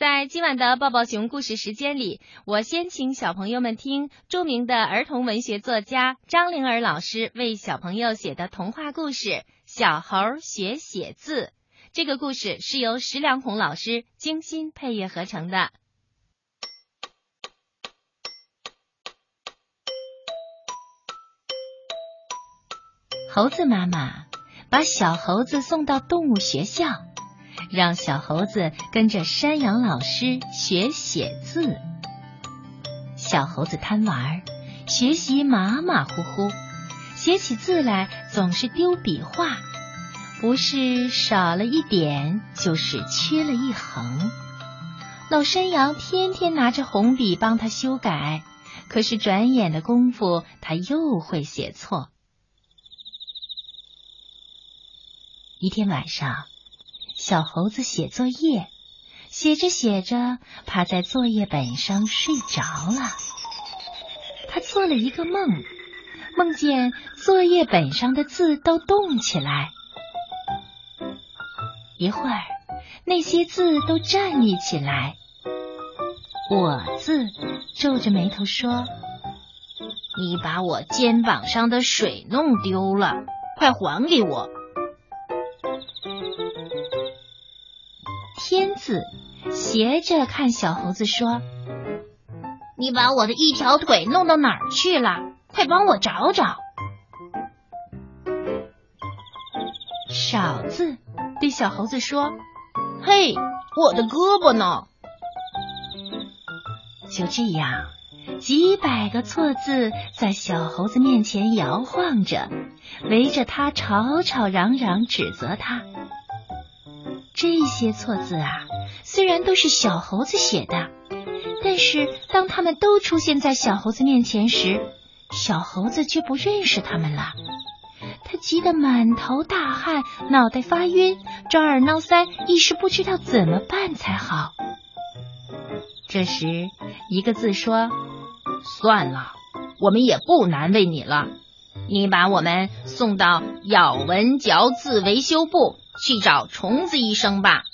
在今晚的抱抱熊故事时间里，我先请小朋友们听著名的儿童文学作家张灵儿老师为小朋友写的童话故事《小猴学写字》。这个故事是由石良红老师精心配乐合成的。猴子妈妈把小猴子送到动物学校。让小猴子跟着山羊老师学写字。小猴子贪玩，学习马马虎虎，写起字来总是丢笔画，不是少了一点，就是缺了一横。老山羊天天拿着红笔帮他修改，可是转眼的功夫，他又会写错。一天晚上。小猴子写作业，写着写着，趴在作业本上睡着了。他做了一个梦，梦见作业本上的字都动起来。一会儿，那些字都站立起来。我字皱着眉头说：“你把我肩膀上的水弄丢了，快还给我。”天字斜着看小猴子说：“你把我的一条腿弄到哪儿去了？快帮我找找。”少字对小猴子说：“嘿，我的胳膊呢？”就这样，几百个错字在小猴子面前摇晃着，围着他吵吵嚷嚷，指责他。这些错字啊，虽然都是小猴子写的，但是当他们都出现在小猴子面前时，小猴子却不认识他们了。他急得满头大汗，脑袋发晕，抓耳挠腮，一时不知道怎么办才好。这时，一个字说：“算了，我们也不难为你了，你把我们送到咬文嚼字维修部。”去找虫子医生吧。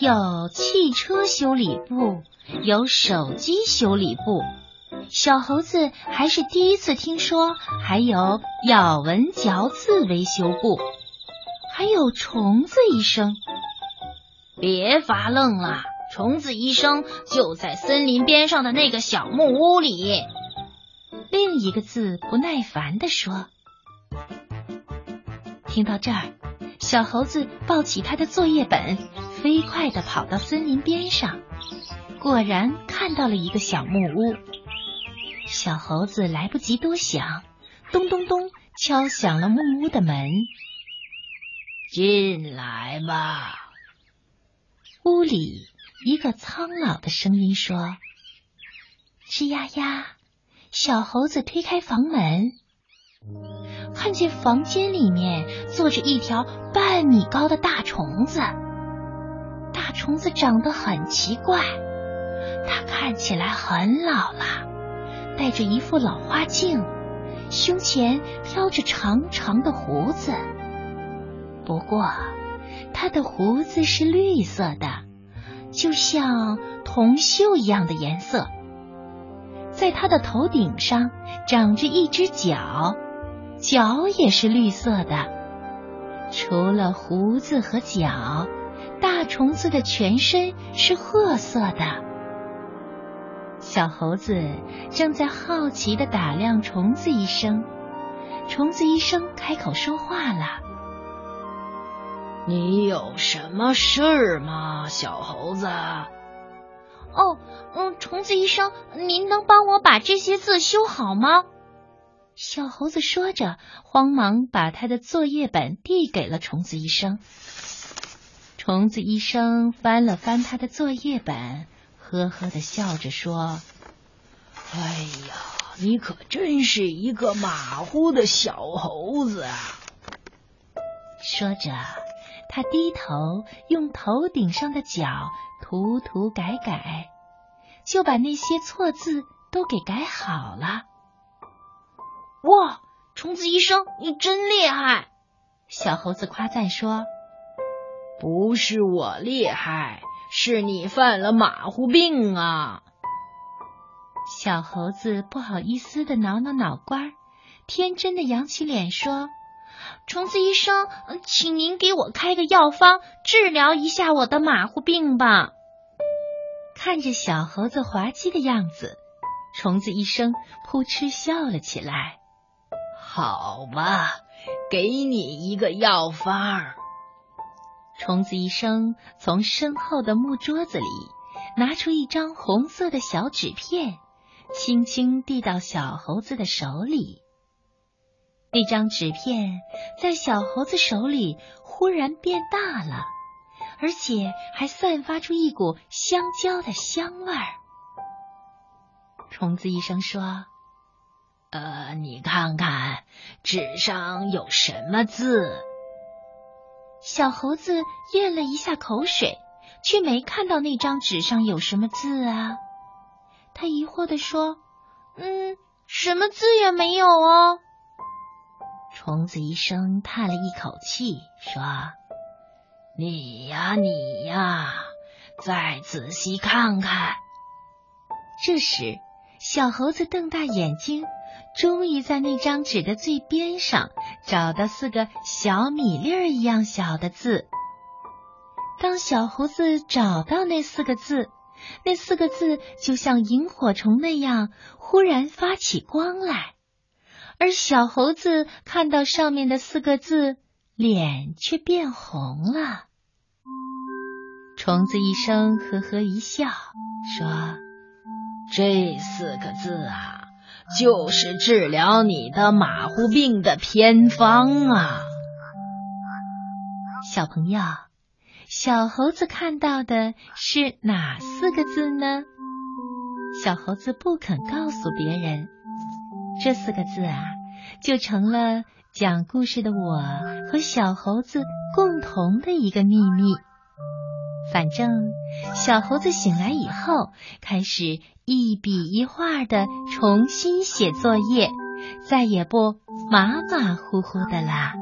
有汽车修理部，有手机修理部。小猴子还是第一次听说，还有咬文嚼字维修部，还有虫子医生。别发愣了，虫子医生就在森林边上的那个小木屋里。另一个字不耐烦地说。听到这儿。小猴子抱起他的作业本，飞快地跑到森林边上，果然看到了一个小木屋。小猴子来不及多想，咚咚咚敲响了木屋的门。进来吧。屋里一个苍老的声音说：“吱呀呀。”小猴子推开房门。看见房间里面坐着一条半米高的大虫子，大虫子长得很奇怪，它看起来很老了，戴着一副老花镜，胸前飘着长长的胡子。不过，它的胡子是绿色的，就像铜锈一样的颜色。在它的头顶上长着一只脚。脚也是绿色的，除了胡子和脚，大虫子的全身是褐色的。小猴子正在好奇的打量虫子医生，虫子医生开口说话了：“你有什么事儿吗，小猴子？”“哦，嗯，虫子医生，您能帮我把这些字修好吗？”小猴子说着，慌忙把他的作业本递给了虫子医生。虫子医生翻了翻他的作业本，呵呵的笑着说：“哎呀，你可真是一个马虎的小猴子啊！”说着，他低头用头顶上的角涂涂改改，就把那些错字都给改好了。哇，虫子医生，你真厉害！小猴子夸赞说：“不是我厉害，是你犯了马虎病啊！小猴子不好意思的挠挠脑瓜，天真的扬起脸说：“虫子医生，请您给我开个药方，治疗一下我的马虎病吧。”看着小猴子滑稽的样子，虫子医生扑哧笑了起来。好吧，给你一个药方。虫子医生从身后的木桌子里拿出一张红色的小纸片，轻轻递到小猴子的手里。那张纸片在小猴子手里忽然变大了。而且还散发出一股香蕉的香味儿。虫子医生说：“呃，你看看纸上有什么字？”小猴子咽了一下口水，却没看到那张纸上有什么字啊。他疑惑的说：“嗯，什么字也没有哦。”虫子医生叹了一口气说。你呀，你呀，再仔细看看。这时，小猴子瞪大眼睛，终于在那张纸的最边上找到四个小米粒儿一样小的字。当小猴子找到那四个字，那四个字就像萤火虫那样忽然发起光来，而小猴子看到上面的四个字。脸却变红了。虫子医生呵呵一笑，说：“这四个字啊，就是治疗你的马虎病的偏方啊。”小朋友，小猴子看到的是哪四个字呢？小猴子不肯告诉别人，这四个字啊，就成了。讲故事的我和小猴子共同的一个秘密。反正小猴子醒来以后，开始一笔一画的重新写作业，再也不马马虎虎的啦。